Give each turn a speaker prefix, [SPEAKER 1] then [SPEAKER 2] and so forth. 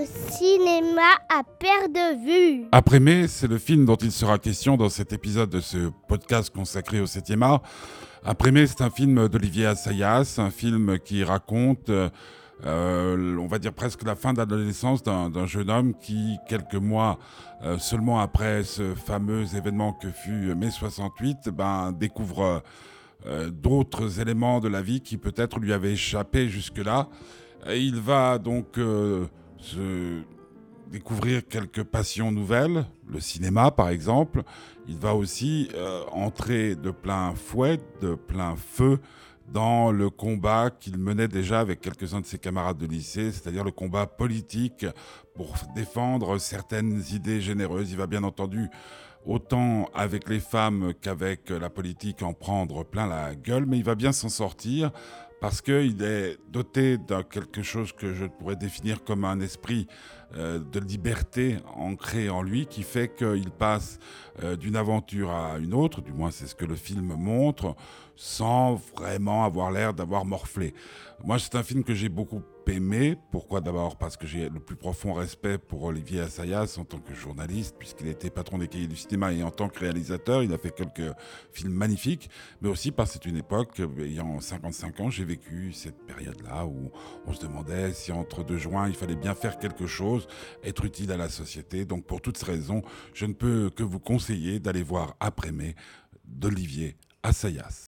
[SPEAKER 1] le cinéma à perte de vue.
[SPEAKER 2] Après mai, c'est le film dont il sera question dans cet épisode de ce podcast consacré au 7e art. Après mai, c'est un film d'Olivier Assayas, un film qui raconte, euh, on va dire presque la fin d'adolescence d'un jeune homme qui, quelques mois euh, seulement après ce fameux événement que fut mai 68, ben, découvre euh, d'autres éléments de la vie qui peut-être lui avaient échappé jusque-là. Il va donc se découvrir quelques passions nouvelles, le cinéma par exemple. Il va aussi euh, entrer de plein fouet, de plein feu dans le combat qu'il menait déjà avec quelques-uns de ses camarades de lycée, c'est-à-dire le combat politique pour défendre certaines idées généreuses. Il va bien entendu autant avec les femmes qu'avec la politique en prendre plein la gueule, mais il va bien s'en sortir parce qu'il est doté de quelque chose que je pourrais définir comme un esprit euh, de liberté ancré en lui qui fait qu'il passe euh, d'une aventure à une autre, du moins c'est ce que le film montre, sans vraiment avoir l'air d'avoir morflé. Moi c'est un film que j'ai beaucoup Pourquoi d'abord? Parce que j'ai le plus profond respect pour Olivier Assayas en tant que journaliste, puisqu'il était patron des cahiers du cinéma et en tant que réalisateur, il a fait quelques films magnifiques, mais aussi parce que c'est une époque, ayant 55 ans, j'ai vécu cette période-là où on se demandait si entre deux joints, il fallait bien faire quelque chose, être utile à la société. Donc pour toutes ces raisons, je ne peux que vous conseiller d'aller voir Après mai d'Olivier Assayas.